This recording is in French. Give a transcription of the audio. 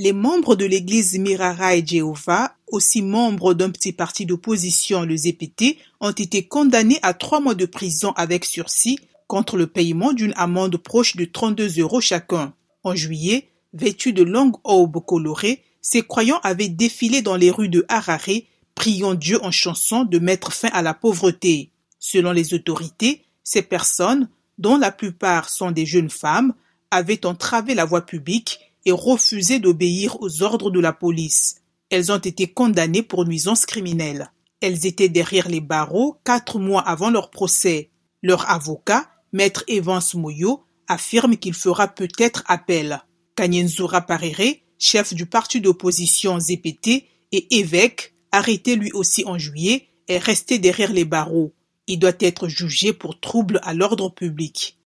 Les membres de l'église Mirarai Jehovah, aussi membres d'un petit parti d'opposition, le ZPT, ont été condamnés à trois mois de prison avec sursis contre le paiement d'une amende proche de 32 euros chacun. En juillet, vêtus de longues aubes colorées, ces croyants avaient défilé dans les rues de Harare, priant Dieu en chanson de mettre fin à la pauvreté. Selon les autorités, ces personnes, dont la plupart sont des jeunes femmes, avaient entravé la voie publique refusé d'obéir aux ordres de la police. Elles ont été condamnées pour nuisance criminelle. Elles étaient derrière les barreaux quatre mois avant leur procès. Leur avocat, maître Evans Moyo, affirme qu'il fera peut-être appel. Kanyenzura Parere, chef du parti d'opposition ZPT et évêque, arrêté lui aussi en juillet, est resté derrière les barreaux. Il doit être jugé pour trouble à l'ordre public.